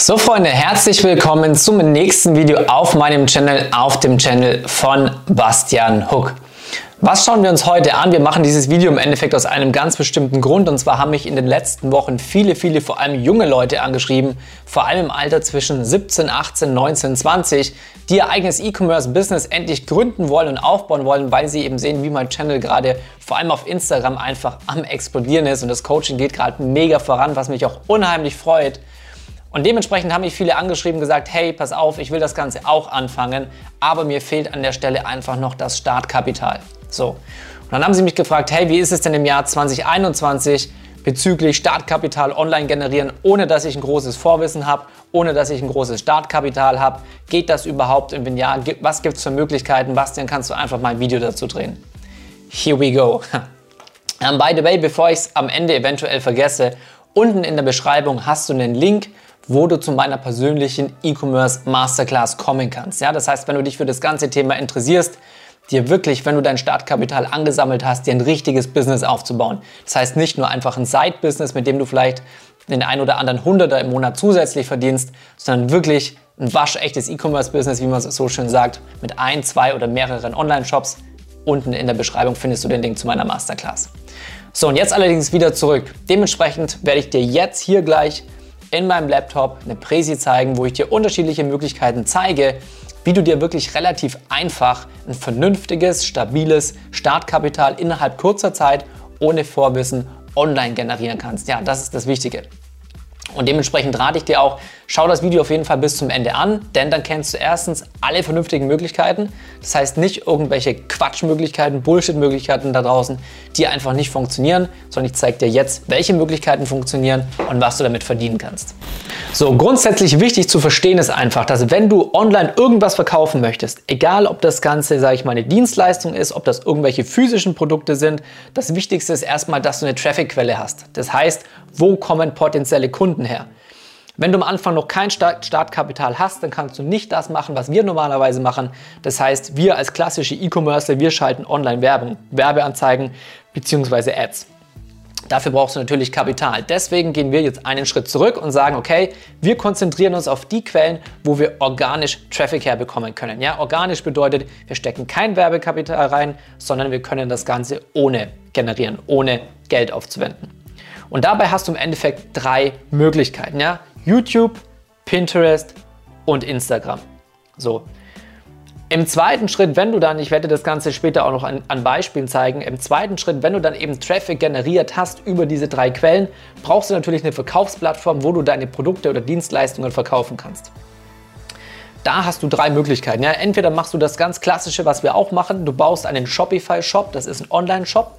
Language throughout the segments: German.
So Freunde, herzlich willkommen zum nächsten Video auf meinem Channel, auf dem Channel von Bastian Hook. Was schauen wir uns heute an? Wir machen dieses Video im Endeffekt aus einem ganz bestimmten Grund und zwar haben mich in den letzten Wochen viele, viele, vor allem junge Leute angeschrieben, vor allem im Alter zwischen 17, 18, 19, 20, die ihr eigenes E-Commerce-Business endlich gründen wollen und aufbauen wollen, weil sie eben sehen, wie mein Channel gerade vor allem auf Instagram einfach am explodieren ist und das Coaching geht gerade mega voran, was mich auch unheimlich freut. Und dementsprechend haben mich viele angeschrieben, gesagt, hey, pass auf, ich will das Ganze auch anfangen, aber mir fehlt an der Stelle einfach noch das Startkapital. So. Und dann haben sie mich gefragt, hey, wie ist es denn im Jahr 2021 bezüglich Startkapital online generieren, ohne dass ich ein großes Vorwissen habe, ohne dass ich ein großes Startkapital habe? Geht das überhaupt? Und wenn ja, was gibt es für Möglichkeiten? Bastian, kannst du einfach mal ein Video dazu drehen? Here we go. Um, by the way, bevor ich es am Ende eventuell vergesse, unten in der Beschreibung hast du einen Link wo du zu meiner persönlichen E-Commerce Masterclass kommen kannst. Ja, das heißt, wenn du dich für das ganze Thema interessierst, dir wirklich, wenn du dein Startkapital angesammelt hast, dir ein richtiges Business aufzubauen. Das heißt nicht nur einfach ein Side-Business, mit dem du vielleicht den ein oder anderen Hunderter im Monat zusätzlich verdienst, sondern wirklich ein waschechtes E-Commerce-Business, wie man es so schön sagt, mit ein, zwei oder mehreren Online-Shops. Unten in der Beschreibung findest du den Link zu meiner Masterclass. So, und jetzt allerdings wieder zurück. Dementsprechend werde ich dir jetzt hier gleich in meinem Laptop eine Präsi zeigen, wo ich dir unterschiedliche Möglichkeiten zeige, wie du dir wirklich relativ einfach ein vernünftiges, stabiles Startkapital innerhalb kurzer Zeit ohne Vorwissen online generieren kannst. Ja, das ist das Wichtige. Und dementsprechend rate ich dir auch, schau das Video auf jeden Fall bis zum Ende an, denn dann kennst du erstens alle vernünftigen Möglichkeiten. Das heißt nicht irgendwelche Quatschmöglichkeiten, Bullshit-Möglichkeiten da draußen, die einfach nicht funktionieren, sondern ich zeige dir jetzt, welche Möglichkeiten funktionieren und was du damit verdienen kannst. So, grundsätzlich wichtig zu verstehen ist einfach, dass wenn du online irgendwas verkaufen möchtest, egal ob das Ganze, sage ich mal, eine Dienstleistung ist, ob das irgendwelche physischen Produkte sind, das Wichtigste ist erstmal, dass du eine Traffic-Quelle hast. Das heißt, wo kommen potenzielle Kunden her? Wenn du am Anfang noch kein Startkapital hast, dann kannst du nicht das machen, was wir normalerweise machen. Das heißt, wir als klassische E-Commercer, wir schalten Online-Werbung, Werbeanzeigen bzw. Ads. Dafür brauchst du natürlich Kapital. Deswegen gehen wir jetzt einen Schritt zurück und sagen, okay, wir konzentrieren uns auf die Quellen, wo wir organisch Traffic herbekommen können. Ja, organisch bedeutet, wir stecken kein Werbekapital rein, sondern wir können das Ganze ohne generieren, ohne Geld aufzuwenden. Und dabei hast du im Endeffekt drei Möglichkeiten. Ja? YouTube, Pinterest und Instagram. So. Im zweiten Schritt, wenn du dann, ich werde das Ganze später auch noch an, an, Beispielen zeigen, im zweiten Schritt, wenn du dann eben Traffic generiert hast über diese drei Quellen, brauchst du natürlich eine Verkaufsplattform, wo du deine Produkte oder Dienstleistungen verkaufen kannst. Da hast du drei Möglichkeiten. Ja, entweder machst du das ganz klassische, was wir auch machen, du baust einen Shopify-Shop, das ist ein Online-Shop.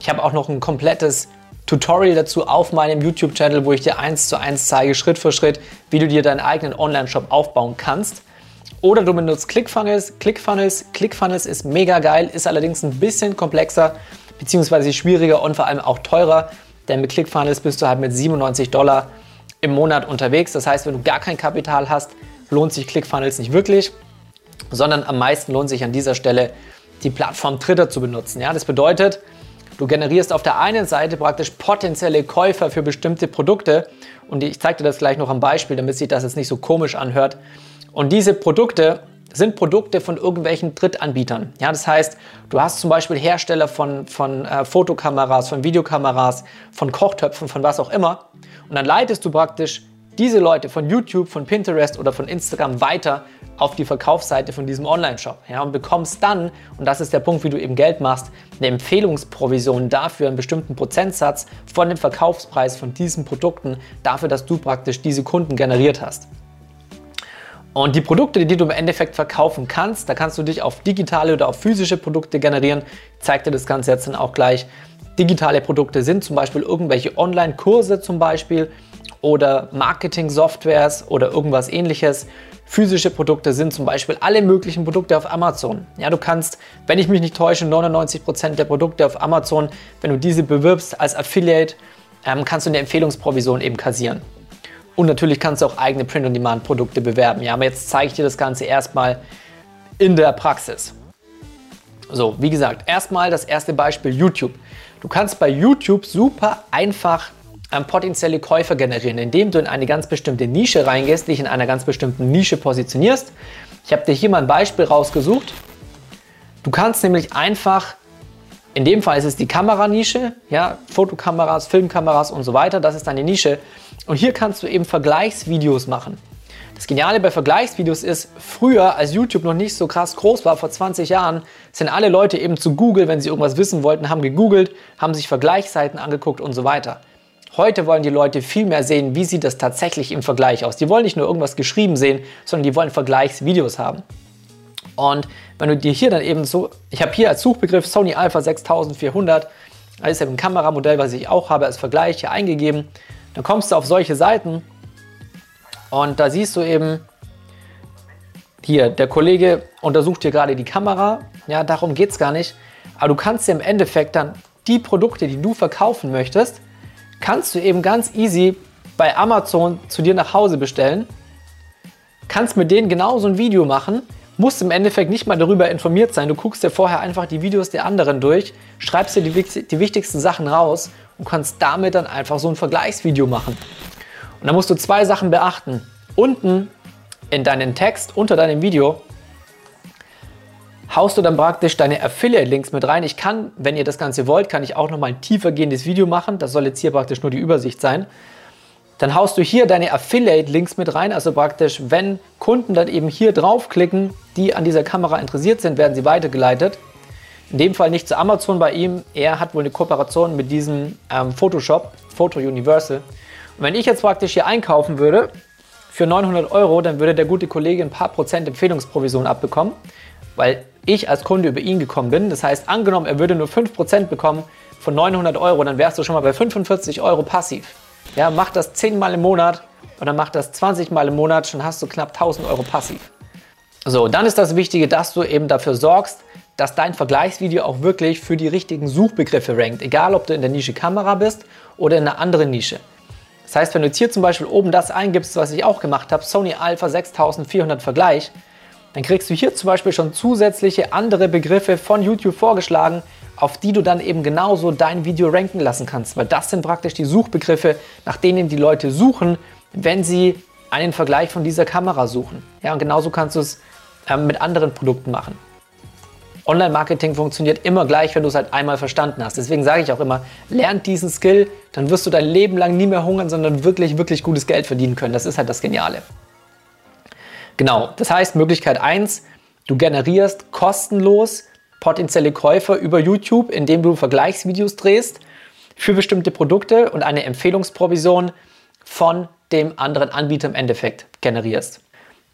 Ich habe auch noch ein komplettes Tutorial dazu auf meinem YouTube-Channel, wo ich dir eins zu eins zeige, Schritt für Schritt, wie du dir deinen eigenen Online-Shop aufbauen kannst. Oder du benutzt ClickFunnels. ClickFunnels, ClickFunnels ist mega geil, ist allerdings ein bisschen komplexer bzw. schwieriger und vor allem auch teurer, denn mit ClickFunnels bist du halt mit 97 Dollar im Monat unterwegs. Das heißt, wenn du gar kein Kapital hast, lohnt sich ClickFunnels nicht wirklich, sondern am meisten lohnt sich an dieser Stelle die Plattform Twitter zu benutzen. Ja, das bedeutet, Du generierst auf der einen Seite praktisch potenzielle Käufer für bestimmte Produkte und ich zeige dir das gleich noch am Beispiel, damit sich das jetzt nicht so komisch anhört. Und diese Produkte sind Produkte von irgendwelchen Drittanbietern. Ja, das heißt, du hast zum Beispiel Hersteller von, von äh, Fotokameras, von Videokameras, von Kochtöpfen, von was auch immer. Und dann leitest du praktisch diese Leute von YouTube, von Pinterest oder von Instagram weiter auf die Verkaufsseite von diesem Online-Shop ja, und bekommst dann, und das ist der Punkt, wie du eben Geld machst, eine Empfehlungsprovision dafür, einen bestimmten Prozentsatz von dem Verkaufspreis von diesen Produkten, dafür, dass du praktisch diese Kunden generiert hast. Und die Produkte, die du im Endeffekt verkaufen kannst, da kannst du dich auf digitale oder auf physische Produkte generieren. Ich zeige dir das Ganze jetzt dann auch gleich. Digitale Produkte sind zum Beispiel irgendwelche Online-Kurse zum Beispiel oder Marketing-Softwares oder irgendwas ähnliches. Physische Produkte sind zum Beispiel alle möglichen Produkte auf Amazon. Ja, du kannst, wenn ich mich nicht täusche, 99% der Produkte auf Amazon, wenn du diese bewirbst als Affiliate, ähm, kannst du eine Empfehlungsprovision eben kassieren. Und natürlich kannst du auch eigene Print-on-Demand-Produkte bewerben. Ja, aber jetzt zeige ich dir das Ganze erstmal in der Praxis. So, wie gesagt, erstmal das erste Beispiel YouTube. Du kannst bei YouTube super einfach ähm, potenzielle Käufer generieren, indem du in eine ganz bestimmte Nische reingehst, dich in einer ganz bestimmten Nische positionierst. Ich habe dir hier mal ein Beispiel rausgesucht. Du kannst nämlich einfach, in dem Fall ist es die Kameranische, ja, Fotokameras, Filmkameras und so weiter, das ist deine Nische. Und hier kannst du eben Vergleichsvideos machen. Das Geniale bei Vergleichsvideos ist, früher, als YouTube noch nicht so krass groß war, vor 20 Jahren, sind alle Leute eben zu Google, wenn sie irgendwas wissen wollten, haben gegoogelt, haben sich Vergleichsseiten angeguckt und so weiter. Heute wollen die Leute viel mehr sehen, wie sieht das tatsächlich im Vergleich aus. Die wollen nicht nur irgendwas geschrieben sehen, sondern die wollen Vergleichsvideos haben. Und wenn du dir hier dann eben so, ich habe hier als Suchbegriff Sony Alpha 6400, das ist eben ein Kameramodell, was ich auch habe als Vergleich hier eingegeben, dann kommst du auf solche Seiten und da siehst du eben, hier, der Kollege untersucht hier gerade die Kamera. Ja, darum geht es gar nicht. Aber du kannst dir im Endeffekt dann die Produkte, die du verkaufen möchtest, kannst du eben ganz easy bei Amazon zu dir nach Hause bestellen. Kannst mit denen genauso ein Video machen, musst im Endeffekt nicht mal darüber informiert sein. Du guckst dir vorher einfach die Videos der anderen durch, schreibst dir die, die wichtigsten Sachen raus und kannst damit dann einfach so ein Vergleichsvideo machen. Und da musst du zwei Sachen beachten. Unten in deinen Text, unter deinem Video, haust du dann praktisch deine Affiliate-Links mit rein. Ich kann, wenn ihr das Ganze wollt, kann ich auch nochmal ein tiefer gehendes Video machen. Das soll jetzt hier praktisch nur die Übersicht sein. Dann haust du hier deine Affiliate-Links mit rein. Also praktisch, wenn Kunden dann eben hier draufklicken, die an dieser Kamera interessiert sind, werden sie weitergeleitet. In dem Fall nicht zu Amazon bei ihm. Er hat wohl eine Kooperation mit diesem ähm, Photoshop, Photo Universal. Und wenn ich jetzt praktisch hier einkaufen würde für 900 Euro, dann würde der gute Kollege ein paar Prozent Empfehlungsprovision abbekommen, weil ich als Kunde über ihn gekommen bin. Das heißt, angenommen, er würde nur 5% bekommen von 900 Euro, dann wärst du schon mal bei 45 Euro passiv. Ja, mach das 10 Mal im Monat oder mach das 20 Mal im Monat, schon hast du knapp 1000 Euro passiv. So, dann ist das Wichtige, dass du eben dafür sorgst, dass dein Vergleichsvideo auch wirklich für die richtigen Suchbegriffe rankt. Egal, ob du in der Nische Kamera bist oder in einer anderen Nische. Das heißt, wenn du jetzt hier zum Beispiel oben das eingibst, was ich auch gemacht habe, Sony Alpha 6400 Vergleich, dann kriegst du hier zum Beispiel schon zusätzliche andere Begriffe von YouTube vorgeschlagen, auf die du dann eben genauso dein Video ranken lassen kannst. Weil das sind praktisch die Suchbegriffe, nach denen die Leute suchen, wenn sie einen Vergleich von dieser Kamera suchen. Ja, und genauso kannst du es ähm, mit anderen Produkten machen. Online-Marketing funktioniert immer gleich, wenn du es halt einmal verstanden hast. Deswegen sage ich auch immer, lernt diesen Skill, dann wirst du dein Leben lang nie mehr hungern, sondern wirklich, wirklich gutes Geld verdienen können. Das ist halt das Geniale. Genau, das heißt Möglichkeit 1, du generierst kostenlos potenzielle Käufer über YouTube, indem du Vergleichsvideos drehst für bestimmte Produkte und eine Empfehlungsprovision von dem anderen Anbieter im Endeffekt generierst.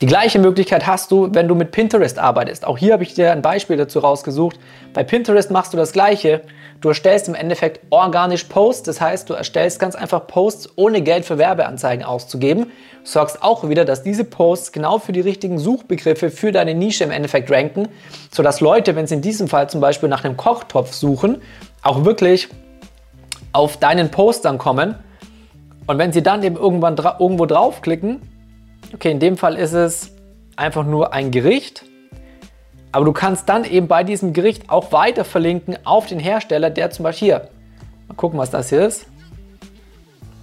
Die gleiche Möglichkeit hast du, wenn du mit Pinterest arbeitest. Auch hier habe ich dir ein Beispiel dazu rausgesucht. Bei Pinterest machst du das gleiche. Du erstellst im Endeffekt organisch Posts, das heißt, du erstellst ganz einfach Posts ohne Geld für Werbeanzeigen auszugeben. Sorgst auch wieder, dass diese Posts genau für die richtigen Suchbegriffe für deine Nische im Endeffekt ranken, sodass Leute, wenn sie in diesem Fall zum Beispiel nach einem Kochtopf suchen, auch wirklich auf deinen Post dann kommen. Und wenn sie dann eben irgendwann dra irgendwo draufklicken, Okay, in dem Fall ist es einfach nur ein Gericht. Aber du kannst dann eben bei diesem Gericht auch weiter verlinken auf den Hersteller, der zum Beispiel hier, mal gucken, was das hier ist.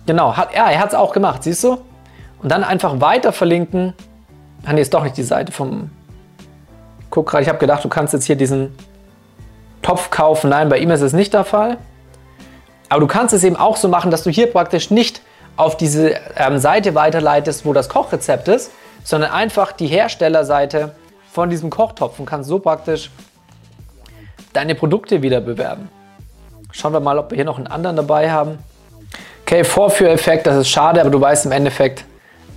Genau, hat, ja, er hat es auch gemacht, siehst du? Und dann einfach weiter verlinken. Ah, nee, ist doch nicht die Seite vom. Guck gerade, ich habe gedacht, du kannst jetzt hier diesen Topf kaufen. Nein, bei ihm ist es nicht der Fall. Aber du kannst es eben auch so machen, dass du hier praktisch nicht auf diese ähm, Seite weiterleitest, wo das Kochrezept ist, sondern einfach die Herstellerseite von diesem Kochtopf und kannst so praktisch deine Produkte wieder bewerben. Schauen wir mal, ob wir hier noch einen anderen dabei haben. Okay, Vorführeffekt, das ist schade, aber du weißt im Endeffekt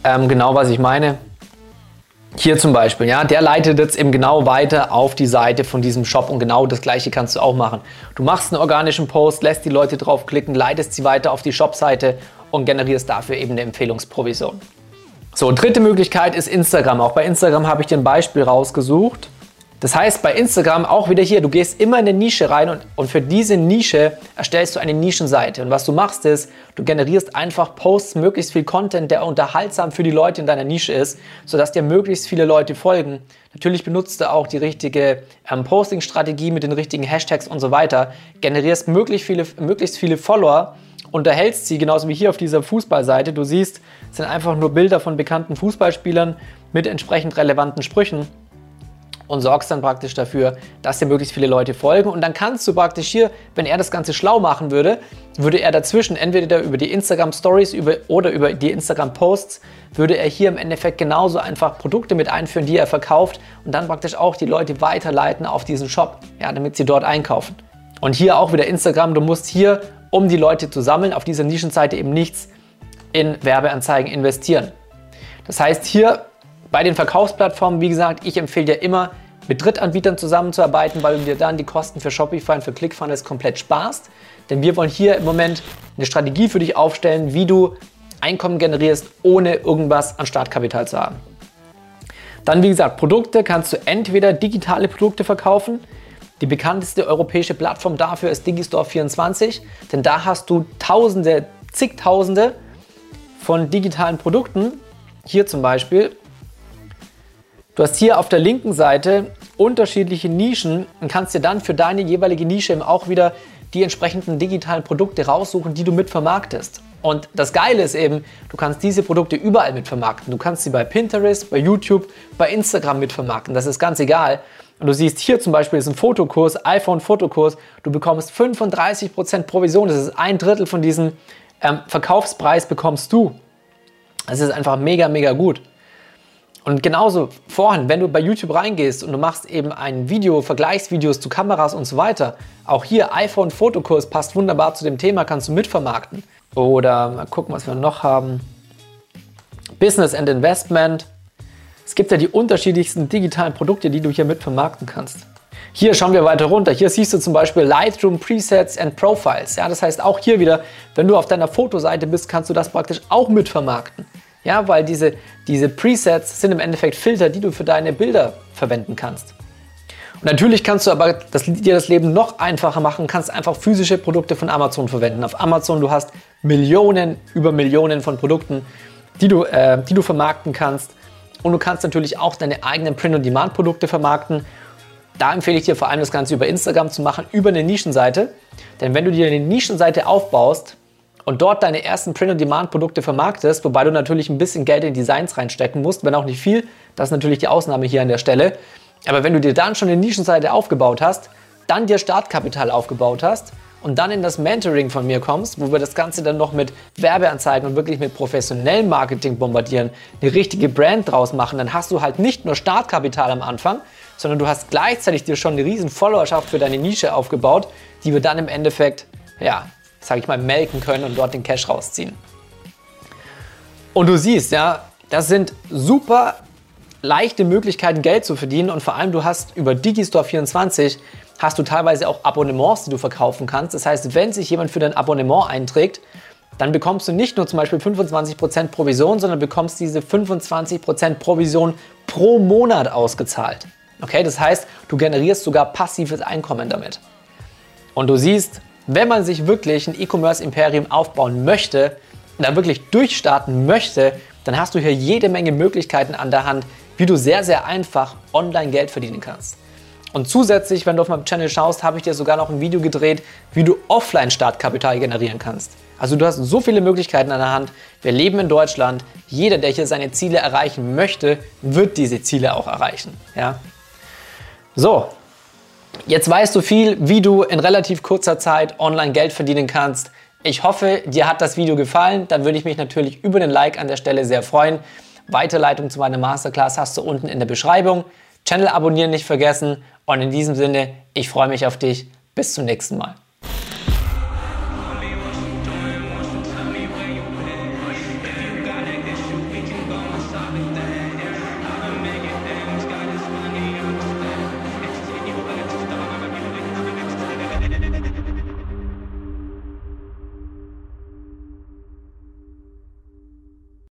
ähm, genau, was ich meine. Hier zum Beispiel, ja, der leitet jetzt eben genau weiter auf die Seite von diesem Shop und genau das gleiche kannst du auch machen. Du machst einen organischen Post, lässt die Leute draufklicken, leitest sie weiter auf die Shop-Seite und generierst dafür eben eine Empfehlungsprovision. So, dritte Möglichkeit ist Instagram. Auch bei Instagram habe ich dir ein Beispiel rausgesucht. Das heißt, bei Instagram auch wieder hier, du gehst immer in eine Nische rein und, und für diese Nische erstellst du eine Nischenseite. Und was du machst ist, du generierst einfach Posts, möglichst viel Content, der unterhaltsam für die Leute in deiner Nische ist, sodass dir möglichst viele Leute folgen. Natürlich benutzt du auch die richtige ähm, Posting-Strategie mit den richtigen Hashtags und so weiter, generierst möglichst viele, möglichst viele Follower unterhältst sie, genauso wie hier auf dieser Fußballseite. Du siehst, es sind einfach nur Bilder von bekannten Fußballspielern mit entsprechend relevanten Sprüchen und sorgst dann praktisch dafür, dass dir möglichst viele Leute folgen. Und dann kannst du praktisch hier, wenn er das Ganze schlau machen würde, würde er dazwischen entweder über die Instagram Stories über, oder über die Instagram Posts, würde er hier im Endeffekt genauso einfach Produkte mit einführen, die er verkauft und dann praktisch auch die Leute weiterleiten auf diesen Shop, ja, damit sie dort einkaufen. Und hier auch wieder Instagram, du musst hier, um die Leute zu sammeln, auf dieser Nischenseite eben nichts in Werbeanzeigen investieren. Das heißt, hier bei den Verkaufsplattformen, wie gesagt, ich empfehle dir immer, mit Drittanbietern zusammenzuarbeiten, weil du dir dann die Kosten für Shopify und für ClickFunnels komplett sparst. Denn wir wollen hier im Moment eine Strategie für dich aufstellen, wie du Einkommen generierst, ohne irgendwas an Startkapital zu haben. Dann, wie gesagt, Produkte kannst du entweder digitale Produkte verkaufen. Die bekannteste europäische Plattform dafür ist Digistore24, denn da hast du Tausende, zigtausende von digitalen Produkten. Hier zum Beispiel Du hast hier auf der linken Seite unterschiedliche Nischen und kannst dir dann für deine jeweilige Nische eben auch wieder die entsprechenden digitalen Produkte raussuchen, die du mit vermarktest. Und das Geile ist eben, du kannst diese Produkte überall mit vermarkten. Du kannst sie bei Pinterest, bei YouTube, bei Instagram mit vermarkten. Das ist ganz egal. Und du siehst hier zum Beispiel ist ein Fotokurs, iPhone-Fotokurs. Du bekommst 35% Provision. Das ist ein Drittel von diesem ähm, Verkaufspreis bekommst du. Das ist einfach mega, mega gut. Und genauso vorhin, wenn du bei YouTube reingehst und du machst eben ein Video, Vergleichsvideos zu Kameras und so weiter, auch hier iPhone Fotokurs passt wunderbar zu dem Thema, kannst du mitvermarkten. Oder mal gucken, was wir noch haben. Business and Investment. Es gibt ja die unterschiedlichsten digitalen Produkte, die du hier mitvermarkten kannst. Hier schauen wir weiter runter. Hier siehst du zum Beispiel Lightroom Presets and Profiles. Ja, das heißt auch hier wieder, wenn du auf deiner Fotoseite bist, kannst du das praktisch auch mitvermarkten. Ja, weil diese, diese Presets sind im Endeffekt Filter, die du für deine Bilder verwenden kannst. Natürlich kannst du aber das, dir das Leben noch einfacher machen, kannst einfach physische Produkte von Amazon verwenden. Auf Amazon du hast Millionen über Millionen von Produkten, die du, äh, die du vermarkten kannst. Und du kannst natürlich auch deine eigenen Print-on-Demand-Produkte vermarkten. Da empfehle ich dir vor allem das Ganze über Instagram zu machen, über eine Nischenseite. Denn wenn du dir eine Nischenseite aufbaust, und dort deine ersten Print-on-Demand-Produkte vermarktest, wobei du natürlich ein bisschen Geld in Designs reinstecken musst, wenn auch nicht viel, das ist natürlich die Ausnahme hier an der Stelle. Aber wenn du dir dann schon eine Nischenseite aufgebaut hast, dann dir Startkapital aufgebaut hast und dann in das Mentoring von mir kommst, wo wir das Ganze dann noch mit Werbeanzeigen und wirklich mit professionellem Marketing bombardieren, eine richtige Brand draus machen, dann hast du halt nicht nur Startkapital am Anfang, sondern du hast gleichzeitig dir schon eine riesen Followerschaft für deine Nische aufgebaut, die wir dann im Endeffekt, ja, sage ich mal, melken können und dort den Cash rausziehen. Und du siehst, ja, das sind super leichte Möglichkeiten, Geld zu verdienen und vor allem du hast über Digistore24 hast du teilweise auch Abonnements, die du verkaufen kannst. Das heißt, wenn sich jemand für dein Abonnement einträgt, dann bekommst du nicht nur zum Beispiel 25% Provision, sondern bekommst diese 25% Provision pro Monat ausgezahlt. Okay, das heißt, du generierst sogar passives Einkommen damit. Und du siehst, wenn man sich wirklich ein E-Commerce-Imperium aufbauen möchte da wirklich durchstarten möchte, dann hast du hier jede Menge Möglichkeiten an der Hand, wie du sehr, sehr einfach online Geld verdienen kannst. Und zusätzlich, wenn du auf meinem Channel schaust, habe ich dir sogar noch ein Video gedreht, wie du offline Startkapital generieren kannst. Also du hast so viele Möglichkeiten an der Hand. Wir leben in Deutschland. Jeder, der hier seine Ziele erreichen möchte, wird diese Ziele auch erreichen. Ja? So, Jetzt weißt du viel, wie du in relativ kurzer Zeit online Geld verdienen kannst. Ich hoffe, dir hat das Video gefallen. Dann würde ich mich natürlich über den Like an der Stelle sehr freuen. Weiterleitung zu meiner Masterclass hast du unten in der Beschreibung. Channel abonnieren nicht vergessen. Und in diesem Sinne, ich freue mich auf dich. Bis zum nächsten Mal.